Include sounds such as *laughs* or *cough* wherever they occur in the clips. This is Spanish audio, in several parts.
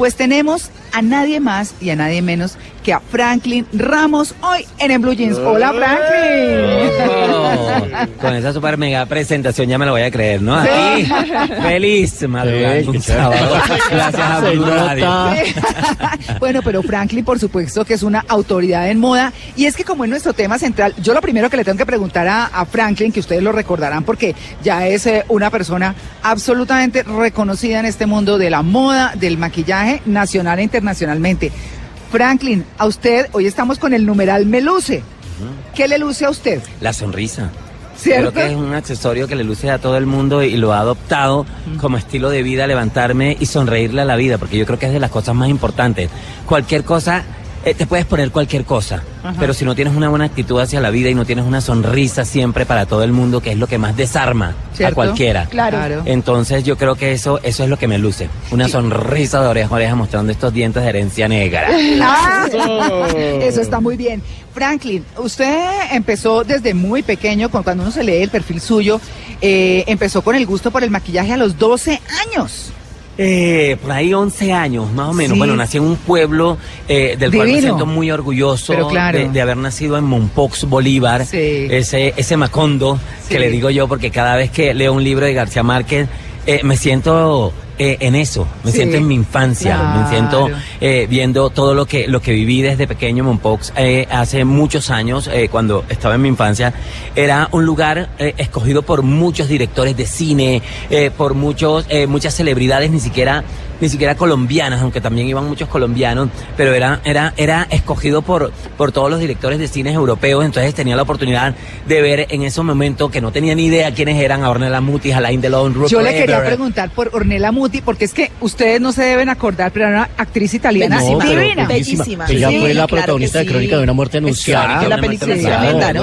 Pues tenemos a nadie más y a nadie menos que a Franklin Ramos hoy en el Blue Jeans. Hola, Franklin. *laughs* Con esa super mega presentación ya me lo voy a creer, ¿no? Aquí, feliz madrugando Sí, un sábado. Gracias a Blue. *laughs* Bueno, pero Franklin, por supuesto que es una autoridad en moda. Y es que como es nuestro tema central, yo lo primero que le tengo que preguntar a, a Franklin, que ustedes lo recordarán porque ya es eh, una persona absolutamente reconocida en este mundo de la moda, del maquillaje nacional e internacionalmente. Franklin, a usted, hoy estamos con el numeral me luce. ¿Qué le luce a usted? La sonrisa. ¿Cierto? Creo que es un accesorio que le luce a todo el mundo y lo ha adoptado como estilo de vida, levantarme y sonreírle a la vida, porque yo creo que es de las cosas más importantes. Cualquier cosa, eh, te puedes poner cualquier cosa, pero si no tienes una buena actitud hacia la vida y no tienes una sonrisa siempre para todo el mundo, que es lo que más desarma a cualquiera. Claro. Entonces yo creo que eso, eso es lo que me luce. Una sonrisa de oreja a oreja mostrando estos dientes de herencia negra. *laughs* Ah, Eso está muy bien. Franklin, usted empezó desde muy pequeño, con- cuando uno se lee el perfil suyo, eh, empezó con el gusto por el maquillaje a los 12 años. Eh, por ahí 11 años, más o menos. Sí. Bueno, nací en un pueblo eh, del cual me siento muy orgulloso claro. de, de haber nacido en Mompox, Bolívar. Sí. Ese, ese Macondo Sí. que le digo yo, porque cada vez que leo un libro de García Márquez, eh, me siento eh, en eso, me Sí. siento en mi infancia, Claro. me siento eh, viendo todo lo que, lo que viví desde pequeño en Mompox eh, hace muchos años, eh, cuando estaba en mi infancia. Era un lugar eh, escogido por muchos directores de cine, eh, por muchos, eh, muchas celebridades, ni siquiera, ni siquiera colombianas, aunque también iban muchos colombianos, pero era, era, era escogido por, por todos los directores de cines europeos, entonces tenía la oportunidad de ver en ese momento que no tenía ni idea quiénes eran, a Ornella Muti, Alain Delon, Rupert Yo le quería preguntar por Ornella Muti, porque es que ustedes no se deben acordar, pero era una actriz italiana No, pero divina. bellísima. Bellísima. Ella Sí, fue la claro protagonista de Crónica de una muerte anunciada.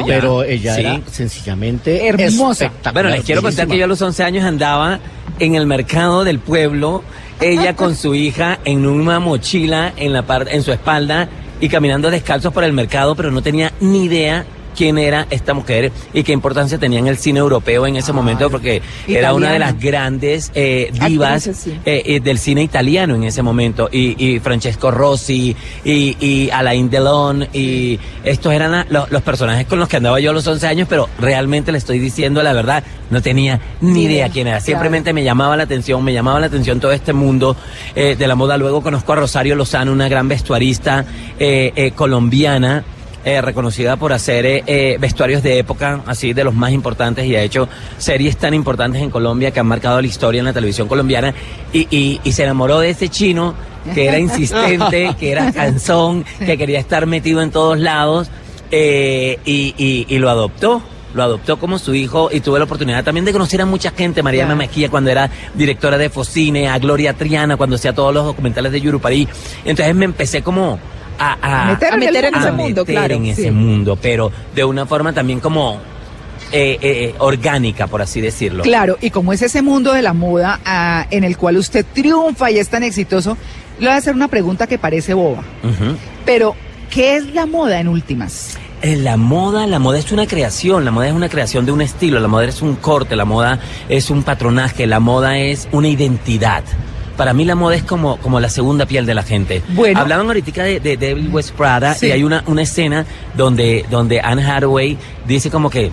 Pero ella Sí. era sencillamente Hermosa. Bueno, les quiero contar que yo a los 11 años andaba en el mercado del pueblo, ella con su hija en una mochila en la parte en su espalda y caminando descalzos por el mercado, pero no tenía ni idea quién era esta mujer y qué importancia tenía en el cine europeo en ese momento porque era una de las grandes eh, divas sí. eh, eh, del cine italiano en ese momento. Y, y Francesco Rossi y, y Alain Delon y estos eran la- los, los personajes con los que andaba yo a los 11 años pero realmente le estoy diciendo la verdad no tenía ni idea quién era. Simplemente me llamaba la atención me llamaba la atención todo este mundo eh, de la moda. Luego conozco a Rosario Lozano una gran vestuarista eh, eh, colombiana eh, reconocida por hacer eh, eh, vestuarios de época, así de los más importantes, y ha hecho series tan importantes en Colombia que han marcado la historia en la televisión colombiana, y, y- y se enamoró de ese chino que era insistente, *laughs* que era canzón, que quería estar metido en todos lados, eh, y, y- y lo adoptó. Lo adoptó como su hijo y tuve la oportunidad también de conocer a mucha gente, Mariana Claro. Maquilla cuando era directora de Focine, a Gloria Triana cuando hacía todos los documentales de Yurupari. Entonces me empecé como a, A meter en a meter el en ese a mundo, meter claro, en ese mundo, pero de una forma también como eh, eh, orgánica, por así decirlo. Claro, y como es ese mundo de la moda ah, en el cual usted triunfa y es tan exitoso, le voy a hacer una pregunta que parece boba. Pero, ¿qué es la moda en últimas? Eh, La moda, la moda es una creación, la moda es una creación de un estilo, la moda es un corte, la moda es un patronaje, la moda es una identidad. Para mí la moda es como, como la segunda piel de la gente. Bueno. Hablaban ahorita de, de Devil West Prada Sí. y hay una, una escena donde, donde Anne Hathaway dice como que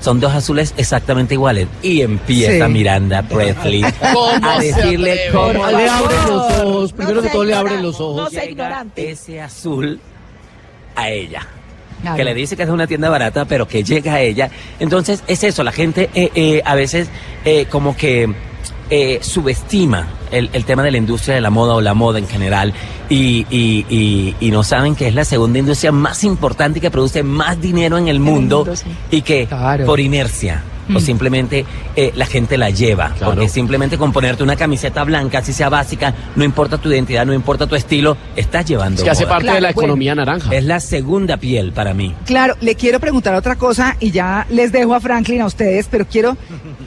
son dos azules exactamente iguales. Y empieza Sí. Miranda Presley *laughs* a decirle cómo Le la- abre los ojos, No primero que todo le abre ignorante, los ojos. no ignorante. ese azul a ella. Claro. Que le dice que es de una tienda barata, pero que llega a ella. Entonces es eso, la gente eh, eh, a veces eh, como que eh, subestima el, el tema de la industria de la moda o la moda en general y, y- y- y no saben que es la segunda industria más importante y que produce más dinero en el mundo mundo, sí. y que Claro. por inercia o simplemente eh, la gente la lleva. Claro. Porque simplemente con ponerte una camiseta blanca, así sea básica, no importa tu identidad, no importa tu estilo, estás llevando Es que hace parte Claro, de la bueno. economía naranja. Es la segunda piel para mí. Claro, le quiero preguntar otra cosa y ya les dejo a Franklin a ustedes, pero quiero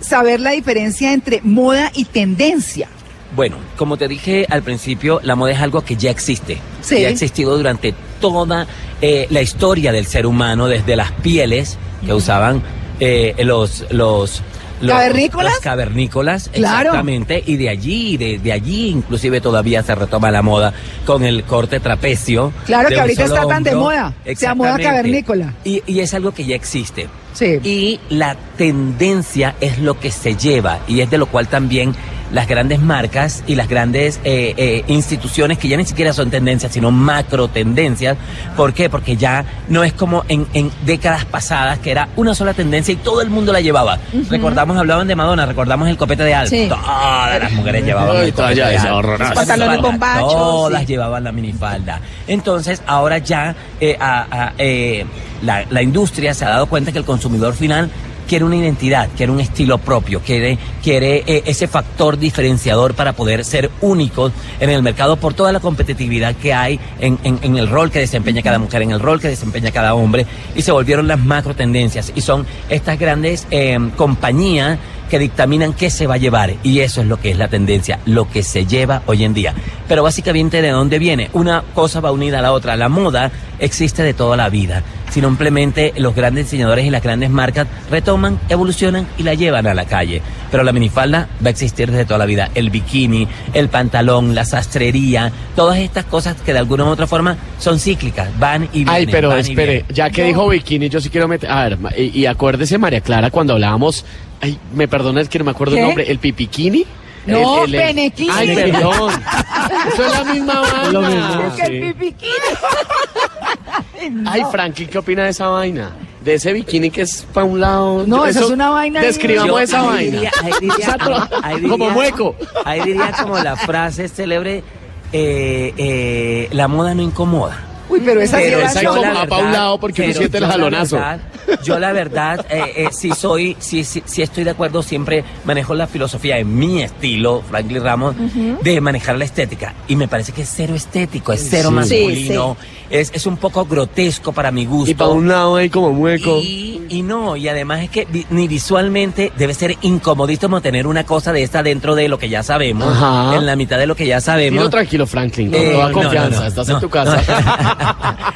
saber la diferencia entre moda y tendencia. Bueno, como te dije al principio, la moda es algo que ya existe. Sí. Ya ha existido durante toda eh, la historia del ser humano, desde las pieles que usaban eh, los, los, los- ¿Cavernícolas? los cavernícolas, Claro. exactamente. Y de allí, de, de allí inclusive todavía se retoma la moda con el corte trapecio. Claro que ahorita está tan de moda, sea moda cavernícola. Y, y es algo que ya existe. Sí. Y la tendencia es lo que se lleva y es de lo cual también las grandes marcas y las grandes eh, eh, instituciones que ya ni siquiera son tendencias, sino macro tendencias. ¿Por qué? Porque ya no es como en, en décadas pasadas que era una sola tendencia y todo el mundo la llevaba. Recordamos, hablaban de Madonna, recordamos el copete de. Sí. Todas las mujeres llevaban Ay, el copete de. Pantalones Todas, bombachos, Todas sí. llevaban la minifalda. Entonces, ahora ya eh, a- a- eh, la, la industria se ha dado cuenta que el consumidor final quiere una identidad, quiere un estilo propio, quiere, quiere eh, ese factor diferenciador para poder ser únicos en el mercado por toda la competitividad que hay en, en- el rol que desempeña cada mujer, en el rol que desempeña cada hombre, y se volvieron las macro tendencias. Y son estas grandes eh, compañías que dictaminan qué se va a llevar y eso es lo que es la tendencia, lo que se lleva hoy en día. Pero básicamente de dónde viene, una cosa va unida a la otra, la moda existe de toda la vida, simplemente los grandes diseñadores y las grandes marcas retoman, evolucionan y la llevan a la calle. Pero la minifalda va a existir desde toda la vida, el bikini, el pantalón, la sastrería, todas estas cosas que de alguna u otra forma son cíclicas, van y vienen. Ay, pero espere, ya que dijo bikini, yo sí quiero meter. A ver, y, y acuérdese, María Clara, cuando hablábamos. Ay, me perdona, es que no me acuerdo ¿Qué? el nombre. ¿El pipiquini? No, El-. Ay, perdón. Eso es la misma vaina. Lo mismo. Es que el pipiquín. *laughs* Ay, Franklin, ¿qué opina de esa vaina? De ese bikini que es para un lado. No, eso es una vaina. Describamos Yo esa ahí vaina. diría- ahí *laughs* diría- diría- como mueco. Ahí diría como la frase célebre, eh, eh, la moda no incomoda. Uy, pero esa Pero esa yo. como va pa' un lado porque uno pero siente el yo la jalonazo. verdad- Yo la verdad, eh, eh, sí soy, sí, sí, sí estoy de acuerdo, siempre manejo la filosofía en mi estilo, Franklin Ramos, de manejar la estética. Y me parece que es cero estético, es cero Sí. masculino, Es, es un poco grotesco para mi gusto. Y para un lado ahí como mueco. Y, y no, y además es que vi- ni visualmente debe ser incomodísimo tener una cosa de esta dentro de lo que ya sabemos, Ajá. en la mitad de lo que ya sabemos. Dilo tranquilo, Franklin. Con Eh, toda no, confianza. no, no, Estás no, en tu casa. *laughs*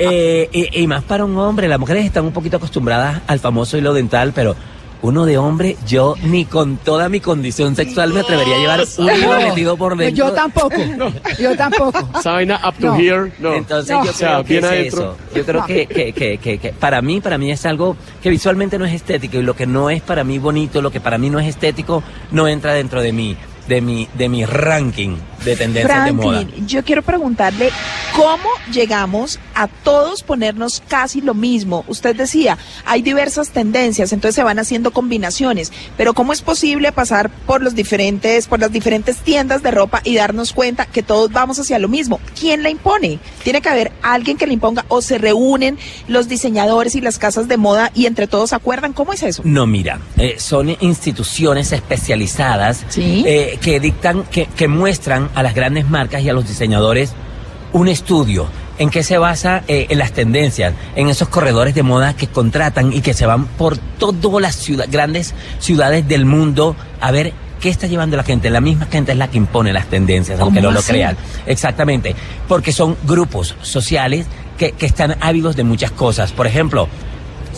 Eh, y, y más para un hombre, las mujeres están un poquito acostumbradas al famoso hilo dental, pero uno de hombre, yo ni con toda mi condición sexual me atrevería a llevar un hilo metido por dentro. yo tampoco. *laughs* Yo tampoco. Esa vaina up to No. here. No. Entonces No. yo O sea, creo que es adentro. eso. Yo creo que, que, que, que, que para mí, para mí es algo que visualmente no es estético y lo que no es para mí bonito, lo que para mí no es estético, no entra dentro de mí, de mi, de mi ranking de tendencias de moda. Franklin, yo quiero preguntarle cómo llegamos a todos ponernos casi lo mismo. Usted decía, hay diversas tendencias, entonces se van haciendo combinaciones, pero ¿cómo es posible pasar por los diferentes, por las diferentes tiendas de ropa y darnos cuenta que todos vamos hacia lo mismo? ¿Quién la impone? Tiene que haber alguien que la imponga o se reúnen los diseñadores y las casas de moda y entre todos acuerdan. ¿Cómo es eso? No, mira, eh, son instituciones especializadas Sí. eh, que dictan, que, que muestran a las grandes marcas y a los diseñadores un estudio en que se basa eh, en las tendencias, en esos corredores de moda que contratan y que se van por todas las ciudad- grandes ciudades del mundo a ver qué está llevando la gente. La misma gente es la que impone las tendencias, aunque ¿Cómo no lo crean. Exactamente, porque son grupos sociales que, que están ávidos de muchas cosas. Por ejemplo,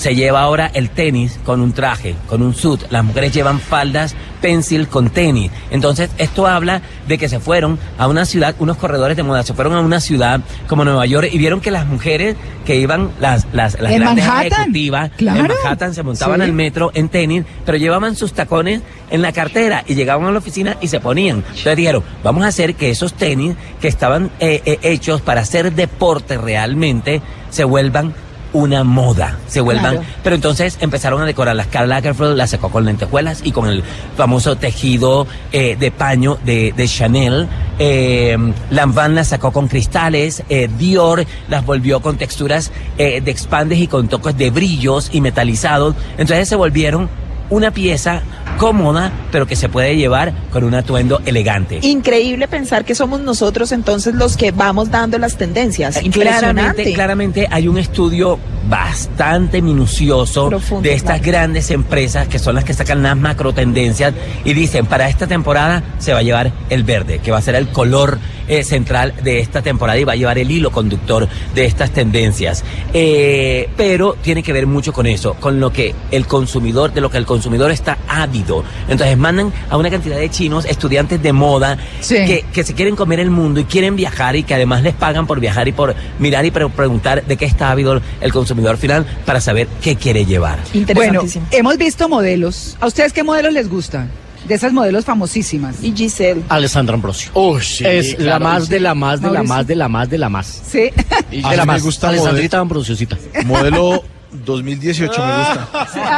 se lleva ahora el tenis con un traje, con un suit. Las mujeres llevan faldas pencil con tenis. Entonces, esto habla de que se fueron a una ciudad, unos corredores de moda, se fueron a una ciudad como Nueva York y vieron que las mujeres que iban, las, las, las En grandes Manhattan, ejecutivas, claro. en Manhattan se montaban Sí. al metro en tenis, pero llevaban sus tacones en la cartera y llegaban a la oficina y se ponían. Entonces dijeron, vamos a hacer que esos tenis que estaban eh, eh, hechos para hacer deporte realmente se vuelvan una moda, se vuelvan. Claro. Pero entonces empezaron a decorar las Karl Lagerfeld, las sacó con lentejuelas y con el famoso tejido eh, de paño de, de Chanel. Eh, Lanvin las sacó con cristales, eh, Dior las volvió con texturas eh, de expandes y con toques de brillos y metalizados. Entonces se volvieron una pieza cómoda, pero que se puede llevar con un atuendo elegante. Increíble pensar que somos nosotros entonces los que vamos dando las tendencias. Eh, Claramente, claramente hay un estudio bastante minucioso Profundo, de estas claro. grandes empresas que son las que sacan las macro tendencias y dicen para esta temporada se va a llevar el verde, que va a ser el color eh, central de esta temporada y va a llevar el hilo conductor de estas tendencias. Eh, pero tiene que ver mucho con eso, con lo que el consumidor, de lo que el consumidor está ávido. Entonces mandan a una cantidad de chinos, estudiantes de moda, Sí. que, que se quieren comer el mundo y quieren viajar y que además les pagan por viajar y por mirar y pre- preguntar de qué está ávido el consumidor final para saber qué quiere llevar. Bueno, Interesantísimo. hemos visto modelos. ¿A ustedes qué modelos les gustan? De esas modelos famosísimas. y Giselle. Alessandra Ambrosio. Uy, sí, es la más sí. de la más de la más de la más de la más. Sí. Y De la más. *laughs* me gusta Alessandrita Ambrosiosita. Modelo 2018 me gusta.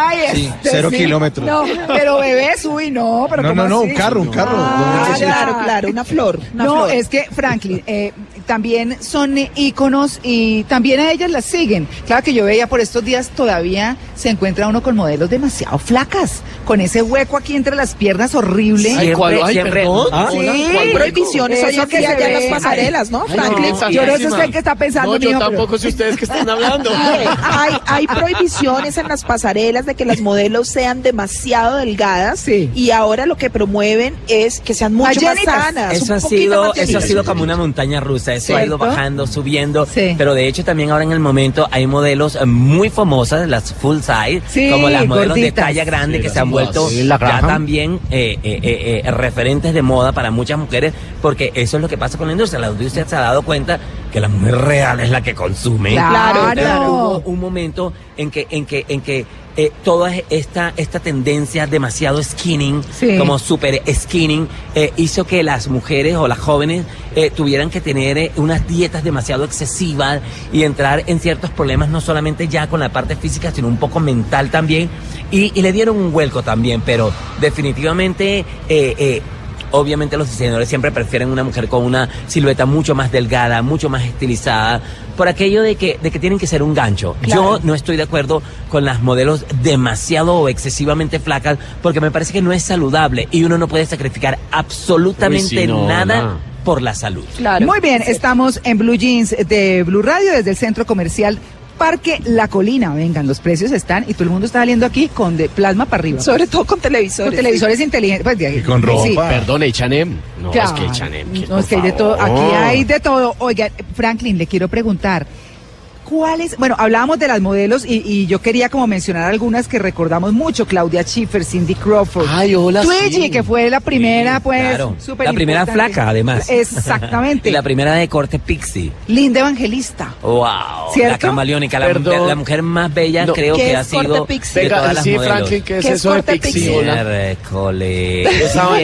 Ay, Sí, este, cero kilómetros. No, pero bebés, uy, no. Pero No, ¿cómo no, no, así? un carro, un carro. Ah, 2018. claro, claro, una flor. Una no, flor. es que Franklin, eh, también son íconos y también a ellas las siguen. Claro que yo veía por estos días todavía se encuentra uno con modelos demasiado flacas, con ese hueco aquí entre las piernas horrible. Ay, ¿cuál? Ay, siempre- perdón. Ah, Sí. ¿Cuál prohibiciones Eso hoy en las pasarelas, ¿no, Ay, Franklin? no, Yo no sé usted qué está pensando, No, yo mijo, pero- tampoco sé ustedes que están hablando. *laughs* hay, hay *laughs* prohibiciones en las pasarelas de que las modelos sean demasiado delgadas Sí. y ahora lo que promueven es que sean mucho Más sanas. Eso un ha sido, más eso ha sido como una montaña rusa, eso ha ido bajando, subiendo, Sí. pero de hecho también ahora en el momento hay modelos eh, muy famosas, las full size, Sí, como las modelos gorditas. de talla grande Sí, que se han vuelto ya también eh, eh, eh, eh, referentes de moda para muchas mujeres, porque eso es lo que pasa con la industria, la industria se ha dado cuenta que la mujer real es la que consume. Claro, claro. Hubo un momento en que, en que, en que eh, toda esta, esta tendencia demasiado skinning, Sí. como super skinning, eh, hizo que las mujeres o las jóvenes eh, tuvieran que tener eh, unas dietas demasiado excesivas y entrar en ciertos problemas, no solamente ya con la parte física, sino un poco mental también. Y, y le dieron un vuelco también, pero definitivamente... Obviamente los diseñadores siempre prefieren una mujer con una silueta mucho más delgada, mucho más estilizada, por aquello de que, de que tienen que ser un gancho. Claro. Yo no estoy de acuerdo con las modelos demasiado o excesivamente flacas, porque me parece que no es saludable y uno no puede sacrificar absolutamente Uy, sí, no, nada no. por la salud. Claro. Muy bien, estamos en Blue Jeans de Blue Radio desde el centro comercial Parque La Colina. Vengan, los precios están y todo el mundo está saliendo aquí con de plasma para arriba. Sobre todo con televisores. con televisores inteligentes. Pues, de- Y con sí. ropa. Perdón, H&M. No, Claro. es que H&M. No, es que hay de todo. Aquí hay de todo. Oiga, Franklin, le quiero preguntar. ¿Cuáles? Bueno, hablábamos de las modelos y, y yo quería como mencionar algunas que recordamos mucho. Claudia Schiffer, Cindy Crawford. Ay, hola, Twiggy, sí. que fue la primera, pues, Claro. súper La primera importante. flaca, además. Exactamente. *laughs* Y la primera de corte pixie. Linda Evangelista. Wow. ¿Cierto? La camaleónica, la, mujer, la mujer más bella No. creo ¿Qué que es ha sido corte pixie? de todas Venga, las sí, modelos. Franklin, ¿qué es ¿Qué es eso de corte Pixie? pixie? Hola.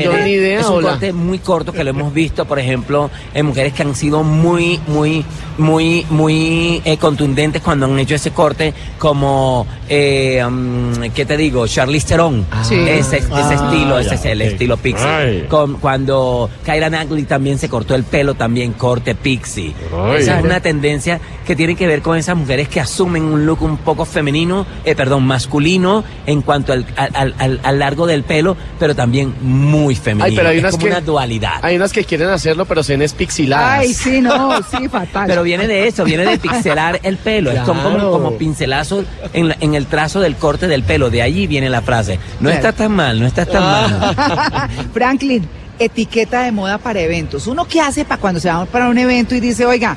Yo ni idea, Es un hola. corte muy corto que lo hemos visto, por ejemplo, en mujeres que han sido muy, muy, muy, muy eh, contundentes cuando han hecho ese corte, como, eh, mm, ¿qué te digo? Charlize Theron. Sí. Ese, ese Ah, estilo, ese ya, es el ok. estilo pixie. Con, cuando Kyra Knightley también se cortó el pelo, también corte pixie. Ay. Esa es una tendencia que tiene que ver con esas mujeres que asumen un look un poco femenino, eh, perdón, masculino en cuanto al, al, al- al largo del pelo, pero también muy femenino. Ay, pero hay es unas como que- una dualidad. Hay unas que quieren hacerlo, pero se ven espixiladas. Ay, sí, no, sí, fatal. Pero viene de eso, viene de *laughs* pixelar el pelo. Es como, Claro. como pincelazos en, la- en el trazo del corte del pelo. De allí viene la frase. No Claro. está tan mal, no está tan mal. *laughs* Franklin, etiqueta de moda para eventos. ¿Uno qué hace para cuando se va para un evento y dice, oiga,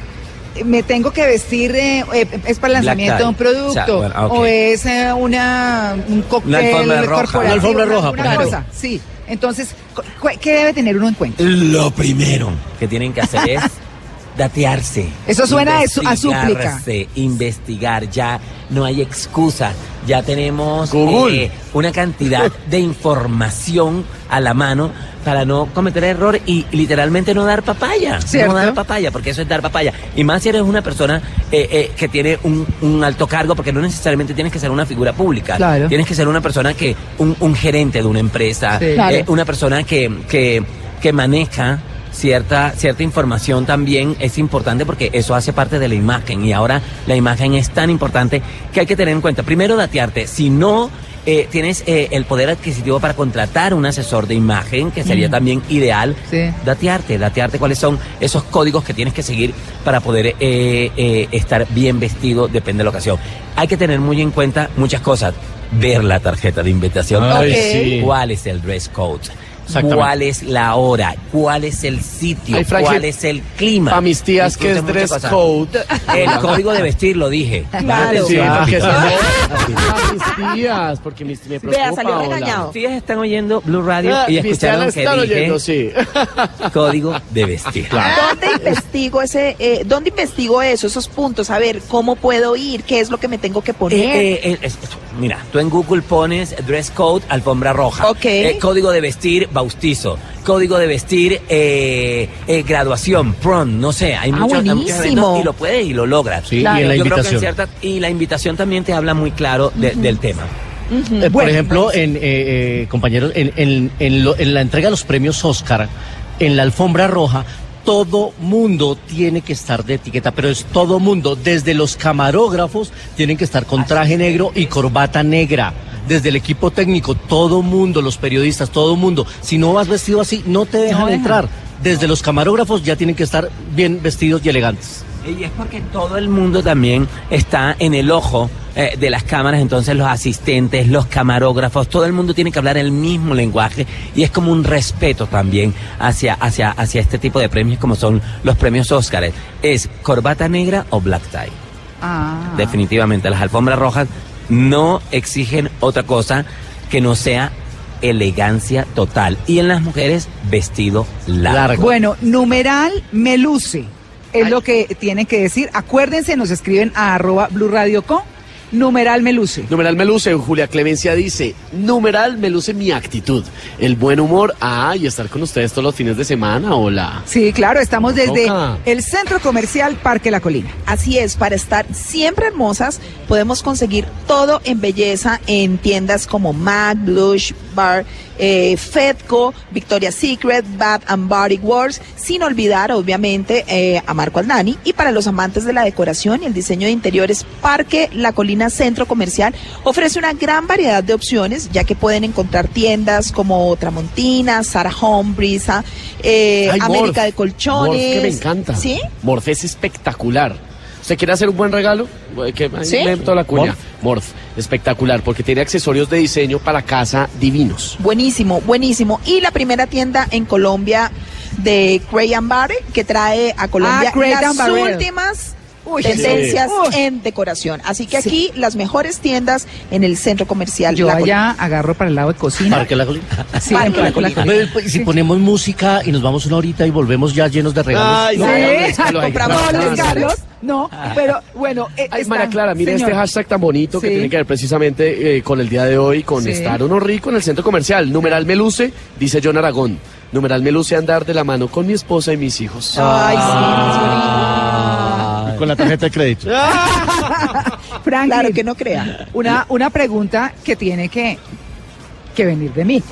me tengo que vestir, eh, eh, es para el lanzamiento de un producto, O sea, bueno, ah, ok. o es eh, una, un cóctel Una alfombra roja. Una alfombra roja, alguna claro. cosa. Sí, entonces, ¿qué debe tener uno en cuenta? Lo primero que tienen que hacer es *laughs* datearse. Eso suena a su- a súplica. Investigar, ya no hay excusa. Ya tenemos eh, una cantidad de información a la mano para no cometer error y literalmente no dar papaya. ¿Cierto? No dar papaya, porque eso es dar papaya. Y más si eres una persona eh, eh, que tiene un, un alto cargo, porque no necesariamente tienes que ser una figura pública. Claro. Tienes que ser una persona que, un, un gerente de una empresa, Sí. eh, Claro. una persona que, que, que maneja cierta, cierta información también es importante porque eso hace parte de la imagen y ahora la imagen es tan importante que hay que tener en cuenta. Primero, datearte. Si no eh, tienes eh, el poder adquisitivo para contratar un asesor de imagen, que sería también ideal. Sí. Datearte, datearte cuáles son esos códigos que tienes que seguir para poder eh, eh, estar bien vestido, depende de la ocasión. Hay que tener muy en cuenta muchas cosas. Ver la tarjeta de invitación. Ay, sí. ¿Cuál es el dress code? ¿Cuál es la hora? ¿Cuál es el sitio? Ay, ¿Cuál es el clima? Para mis tías que es dress code. El código de vestir, lo dije. Claro. Sí, porque papito. *laughs* a mis tías, porque mis, me preocupa. Vea, salió. Ustedes están oyendo Blue Radio Ah, y mis tías la escucharon que están dije oyendo, sí. *laughs* código de vestir. ¿Dónde investigo ese, eh, dónde investigo eso, esos puntos? A ver, ¿cómo puedo ir? ¿Qué es lo que me tengo que poner? Eh, eh, eh, es- mira, tú en Google pones dress code, alfombra roja. Ok. Eh, código de vestir, bautizo. Código de vestir, eh, eh, graduación, prom, no sé. Hay Ah, muchos, muchos buenísimo. eventos y lo puedes y lo logras. Sí, y en la Yo creo que en invitación. cierta- y la invitación también te habla muy claro de- del tema. Eh, por ejemplo, en, eh, eh, compañeros, en, en- en lo- en la entrega de los premios Oscar, en la alfombra roja, todo mundo tiene que estar de etiqueta, pero es todo mundo, desde los camarógrafos tienen que estar con traje negro y corbata negra. Desde el equipo técnico, todo mundo, los periodistas, todo mundo. Si no vas vestido así, no te dejan entrar. Desde los camarógrafos ya tienen que estar bien vestidos y elegantes. Y es porque todo el mundo también está en el ojo eh, de las cámaras, entonces los asistentes, los camarógrafos, todo el mundo tiene que hablar el mismo lenguaje y es como un respeto también hacia, hacia, hacia este tipo de premios como son los premios Óscar. Es corbata negra o black tie. Ah. Definitivamente, las alfombras rojas no exigen otra cosa que no sea elegancia total. Y en las mujeres, vestido largo. Largo. Bueno, numeral me luce. Es lo que tienen que decir. Acuérdense, nos escriben a arroba Blue Radio Co. Numeral me luce. Numeral me luce, Julia Clemencia dice, numeral me luce mi actitud, el buen humor, ah, y estar con ustedes todos los fines de semana, hola. Sí, claro, estamos desde el Centro Comercial Parque La Colina. Así es, para estar siempre hermosas, podemos conseguir todo en belleza en tiendas como MAC, Blush, Bar, eh, Fedco, Victoria's Secret, Bath and Body Works, sin olvidar, obviamente, eh, a Marco Aldani. Y para los amantes de la decoración y el diseño de interiores, Parque La Colina Centro Comercial ofrece una gran variedad de opciones, ya que pueden encontrar tiendas como Tramontina, Sarah Home, Brisa, eh, Ay, América Morph. de Colchones. Morph, que me encanta. ¿Sí? Morph es espectacular. ¿Usted quiere hacer un buen regalo? Que, ¿Sí? la cuña. Morph, espectacular, porque tiene accesorios de diseño para casa divinos. Buenísimo, buenísimo. Y la primera tienda en Colombia de Cray and Barre que trae a Colombia Ah, las últimas Uy, tendencias sí. en decoración. Así que Sí. aquí las mejores tiendas en el centro comercial. Yo La Colina. allá agarro para el lado de cocina. Parque La Colina. Sí, Parque La La Colina. Colina. Pues, Si ponemos música y nos vamos una horita y volvemos ya llenos de regalos. Ay, Sí, no, compramos no, Luis gracias. Carlos, no, pero bueno. eh, Ay, María Clara, mire señor. este hashtag tan bonito que Sí. tiene que ver precisamente eh, con el día de hoy, con Sí. estar uno rico en el centro comercial. Numeral me luce, dice John Aragón. Numeral me luce andar de la mano con mi esposa y mis hijos. Ay, sí, más Y con la tarjeta de crédito. *laughs* Franklin, Claro que no crea. Una, una pregunta que tiene que, que venir de mí.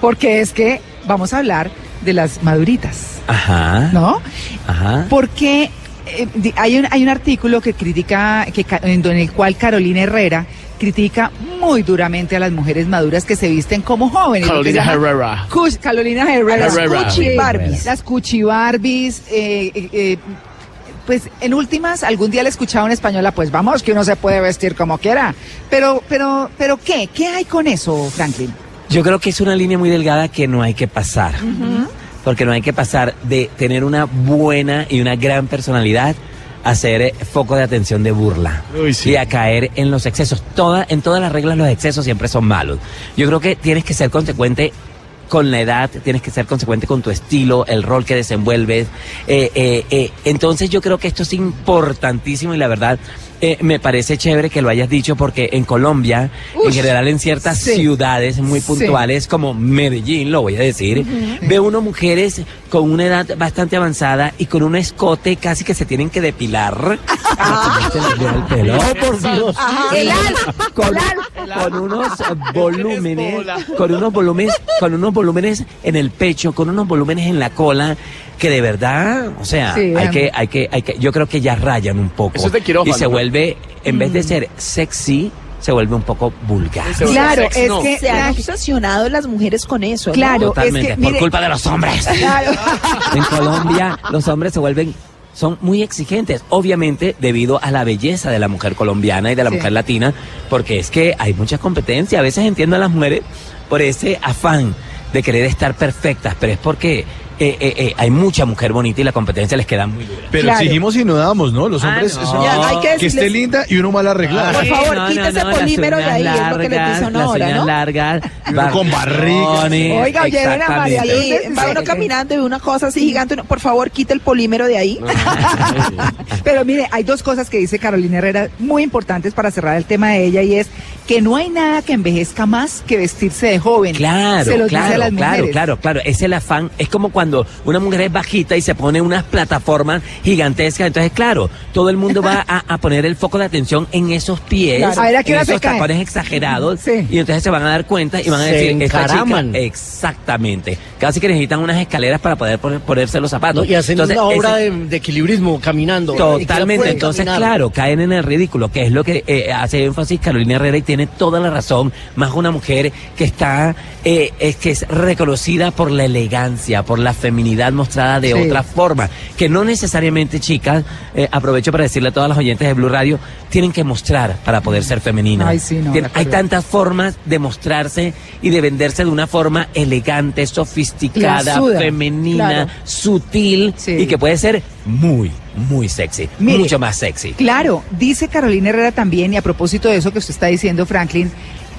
Porque es que vamos a hablar de las maduritas, Ajá. ¿no? Ajá. Porque eh, hay, un, hay un artículo que critica, que, en en el cual Carolina Herrera critica muy duramente a las mujeres maduras que se visten como jóvenes. Carolina Herrera. Cuch- Carolina Herrera. Las Herrera. Cuchi Sí, Barbies. Las Cuchi Barbies. eh, eh, eh, pues en últimas, algún día le escuchaba a una española, pues vamos, que uno se puede vestir como quiera. Pero, pero, pero, ¿qué? ¿Qué hay con eso, Franklin? Yo creo que es una línea muy delgada que no hay que pasar. Porque no hay que pasar de tener una buena y una gran personalidad a ser eh, foco de atención de burla. Uy, sí. Y a caer en los excesos. Toda, en todas las reglas los excesos siempre son malos. Yo creo que tienes que ser consecuente con la edad, tienes que ser consecuente con tu estilo, el rol que desenvuelves. Eh, eh, eh, entonces yo creo que esto es importantísimo y la verdad eh, me parece chévere que lo hayas dicho porque en Colombia, en Ush, general en ciertas sí. ciudades muy Sí. puntuales como Medellín, lo voy a decir, veo uno mujeres con una edad bastante avanzada y con un escote casi que se tienen que depilar. Se les lleva el pelo. Oh, por Dios. El al, Con, *laughs* con unos volúmenes, con unos volúmenes, con unos volúmenes en el pecho, con unos volúmenes en la cola, que de verdad, o sea, Sí, hay que, hay que, hay que, yo creo que ya rayan un poco. Eso es de quirófano, y se ¿no? vuelve, en vez de ser sexy, se vuelve un poco vulgar. Claro, sex, es no. que Se han obsesionado las mujeres con eso. ¿no? Claro, Totalmente, es que por mire, culpa de los hombres. claro. *laughs* En Colombia los hombres se vuelven son muy exigentes, obviamente debido a la belleza de la mujer colombiana y de la Sí. mujer latina, porque es que hay mucha competencia. A veces entiendo a las mujeres por ese afán de querer estar perfectas, pero es porque eh, eh, eh, hay mucha mujer bonita y la competencia les queda muy dura. Pero Claro. exigimos y no damos, ¿no? Los Ah, hombres no. son- Ya, hay que que esté linda y uno mal arreglado. Por favor, no, quítese no, no, polímero de ahí, uñas es lo que les largas, las ahora, uñas ¿no? largas, con barriga. Oiga, oye, era María exactamente. Sí, va uno caminando y una cosa así gigante. uno, por favor, quite el polímero de ahí. *laughs* Pero mire, hay dos cosas que dice Carolina Herrera muy importantes para cerrar el tema de ella y es que no hay nada que envejezca más que vestirse de joven. Claro, Se los dice a claro, las claro, mujeres. claro, claro. Es el afán. Es como cuando una mujer es bajita y se pone unas plataformas gigantescas. Entonces, claro, todo el mundo va *laughs* a, a poner el foco de atención en esos pies, Claro. A ver, ¿a en esos tacones exagerados. Sí. Y entonces se van a dar cuenta y van a Se decir, esta chica, encaraman. exactamente. Casi que necesitan unas escaleras para poder poner- ponerse los zapatos. ¿no? Y hacen Entonces, una obra ese- de, de equilibrismo caminando. Totalmente, entonces caminar. claro, caen en el ridículo, que es lo que eh, hace énfasis Carolina Herrera y tiene toda la razón, más una mujer que está, eh, es que es reconocida por la elegancia, por la feminidad mostrada de Sí. otra forma, que no necesariamente chicas, eh, aprovecho para decirle a todas las oyentes de Blue Radio, tienen que mostrar para poder ser femeninas. Ay, sí, no, Tien- de hay tantas formas de mostrarse y de venderse de una forma elegante, sofisticada, femenina, claro. sutil Sí. y que puede ser muy, muy sexy, Mire, mucho más sexy. Claro, dice Carolina Herrera también, y a propósito de eso que usted está diciendo, Franklin,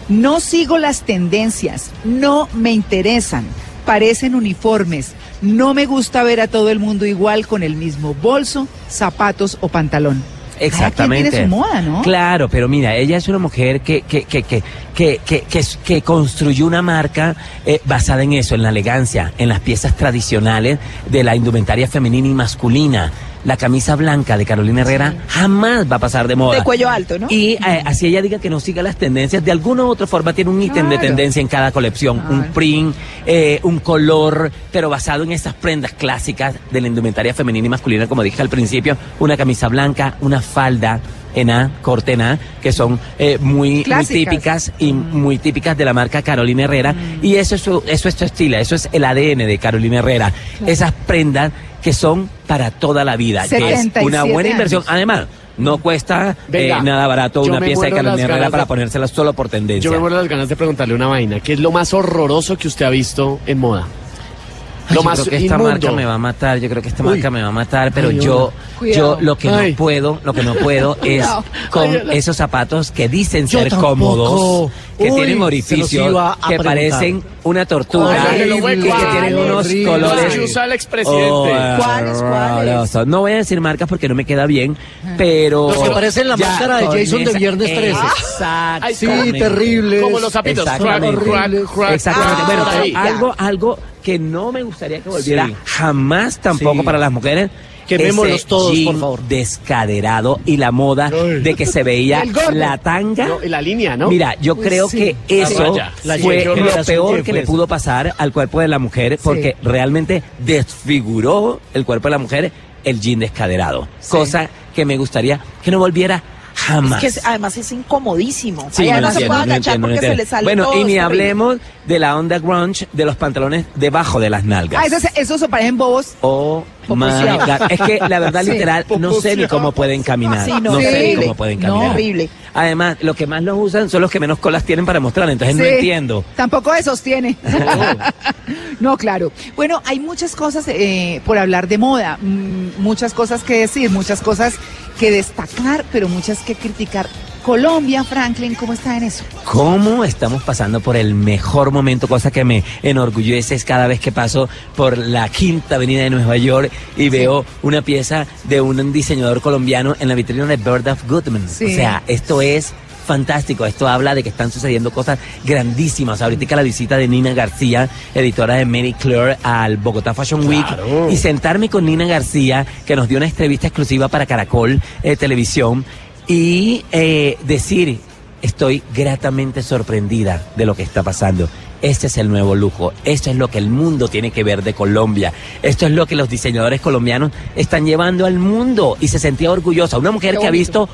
no sigo las tendencias, no me interesan, parecen uniformes, no me gusta ver a todo el mundo igual con el mismo bolso, zapatos o pantalón. Exactamente. tiene su moda, ¿no? Claro, pero mira, ella es una mujer que, que, que, que, que, que, que, que construyó una marca eh, basada en eso, en la elegancia, en las piezas tradicionales de la indumentaria femenina y masculina. La camisa blanca de Carolina Herrera jamás va a pasar de moda. De cuello alto, ¿no? Y eh, así ella diga que no siga las tendencias, de alguna u otra forma tiene un ítem de tendencia en cada colección, un print, eh, un color, pero basado en esas prendas clásicas de la indumentaria femenina y masculina, como dije al principio, una camisa blanca, una falda en A, corte en A, que son eh, muy, típicas y muy típicas de la marca Carolina Herrera. Mm. Y eso es, su- eso es tu estilo, eso es el ADN de Carolina Herrera. Esas prendas que son para toda la vida, que es 77 una buena inversión. años. Además, no cuesta Venga, eh, nada barato una pieza de Carolina Herrera para de- ponérsela solo por tendencia. Yo me muero las ganas de preguntarle una vaina. ¿Qué es lo más horroroso que usted ha visto en moda? Lo yo más creo que esta inmundo. marca me va a matar, yo creo que esta Uy. marca me va a matar, pero Ay, yo, Cuidado. yo lo que Ay. no puedo, lo que no puedo *laughs* es Cuidado. con Ay, esos zapatos que dicen Yo ser tampoco. cómodos, que Uy, tienen orificios, que preguntar. parecen una tortuga, que tienen unos Horrible. colores. Los que usa el expresidente. ¿Cuáles, cuáles? horrorosos. No voy a decir marcas porque no me queda bien, pero Los que parecen la Ya, máscara de Jason de esa- Viernes 13. Exactamente. Sí, terrible. Como los zapitos. Exactamente. crack, crack. Exactamente. Ah, bueno, algo, algo que no me gustaría que volviera Sí. jamás tampoco Sí. para las mujeres. Quemémoslos ese todos, jean por favor. Descaderado y la moda Ay. de que se veía la tanga. No, y la línea, ¿no? Mira, yo Uy, creo sí. que eso. La fue lo peor ¿Qué que le eso? pudo pasar al cuerpo de la mujer porque realmente desfiguró el cuerpo de la mujer el jean descaderado. Cosa que me gustaría que no volviera jamás. Es que además es incomodísimo. Sí, Ahí no además se entiendo, puede no agachar entiendo, no porque se entiendo. le sale Bueno, todo, y ni hablemos de la onda grunge de los pantalones debajo de las nalgas. Ah, esos, esos se parecen bobos. Oh *laughs* Es que la verdad, Sí. literal, no sé ni cómo pueden caminar. Sí, no, no sé ni cómo pueden No. caminar. Terrible. Además, los que más los usan son los que menos colas tienen para mostrar, entonces no entiendo. Tampoco se sostiene. *laughs* no, claro. Bueno, hay muchas cosas eh, por hablar de moda, mm, muchas cosas que decir, muchas cosas que destacar, pero muchas que criticar. Colombia, Franklin, ¿cómo está en eso? ¿Cómo estamos pasando por el mejor momento? Cosa que me enorgullece es cada vez que paso por la quinta avenida de Nueva York y veo una pieza de un diseñador colombiano en la vitrina de Bird of Goodman. Sí. O sea, esto es fantástico. Esto habla de que están sucediendo cosas grandísimas. Ahorita la visita de Nina García, editora de Mary Claire, al Bogotá Fashion Week. Claro. Y sentarme con Nina García, que nos dio una entrevista exclusiva para Caracol eh, Televisión, y eh, decir, estoy gratamente sorprendida de lo que está pasando. Este es el nuevo lujo. Esto es lo que el mundo tiene que ver de Colombia. Esto es lo que los diseñadores colombianos están llevando al mundo. Y se sentía orgullosa. Una mujer que ha visto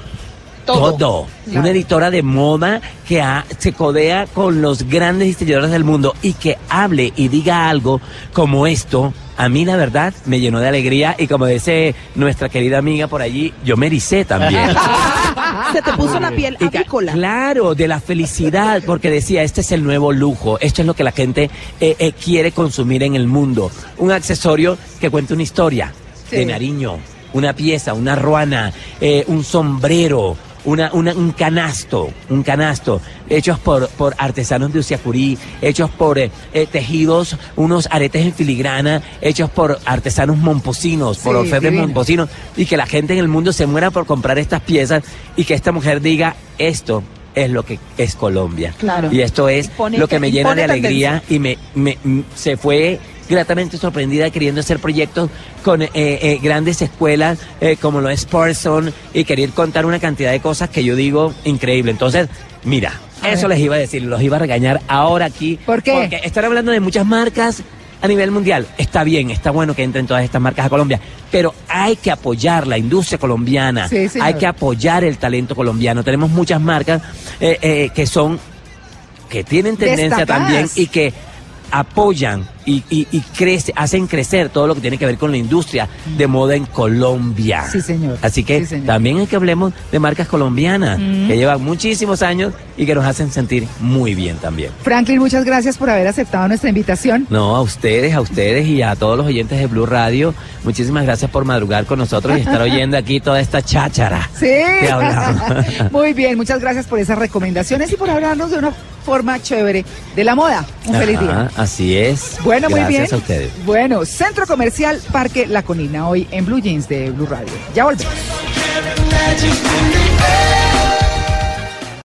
Todo. todo. Claro. Una editora de moda que ha- se codea con los grandes diseñadores del mundo y que hable y diga algo como esto. A mí la verdad me llenó de alegría y como dice nuestra querida amiga por allí, yo me ericé también. *laughs* Se te puso la piel avícola. Claro, de la felicidad, porque decía, este es el nuevo lujo, esto es lo que la gente eh, eh, quiere consumir en el mundo. Un accesorio que cuenta una historia Sí. de Nariño, una pieza, una ruana, eh, un sombrero. Una, una- un canasto, un canasto, hechos por, por artesanos de Usiacurí, hechos por eh, eh, tejidos, unos aretes en filigrana, hechos por artesanos momposinos, por Sí, orfebres divino. momposinos, y que la gente en el mundo se muera por comprar estas piezas y que esta mujer diga esto es lo que es Colombia. Claro. Y esto es lo que me llena de alegría y me, me- se fue gratamente sorprendida queriendo hacer proyectos con eh, eh, grandes escuelas eh, como lo es Parson y querer contar una cantidad de cosas que yo digo increíble. Entonces, mira, A eso ver. les iba a decir, los iba a regañar ahora aquí. ¿Por qué? Porque están hablando de muchas marcas a nivel mundial. Está bien, está bueno que entren todas estas marcas a Colombia, pero hay que apoyar la industria colombiana, Sí, hay que apoyar el talento colombiano. Tenemos muchas marcas eh, que son que tienen tendencia Destacadas. también y que apoyan y, y, y crece, hacen crecer todo lo que tiene que ver con la industria de moda en Colombia. Sí, señor. Así que Sí, señor. también hay que hablemos de marcas colombianas que llevan muchísimos años y que nos hacen sentir muy bien también. Franklin, muchas gracias por haber aceptado nuestra invitación. No, a ustedes, a ustedes y a todos los oyentes de Blue Radio, muchísimas gracias por madrugar con nosotros y estar *laughs* oyendo aquí toda esta cháchara. Sí. que hablamos. *laughs* Muy bien, muchas gracias por esas recomendaciones y por hablarnos de una forma chévere de la moda. Un feliz Ajá, día. Así es. Bueno, muy bien. Gracias a ustedes. Bueno, Centro Comercial Parque La Colina, hoy en Blue Jeans de Blue Radio. Ya volvemos.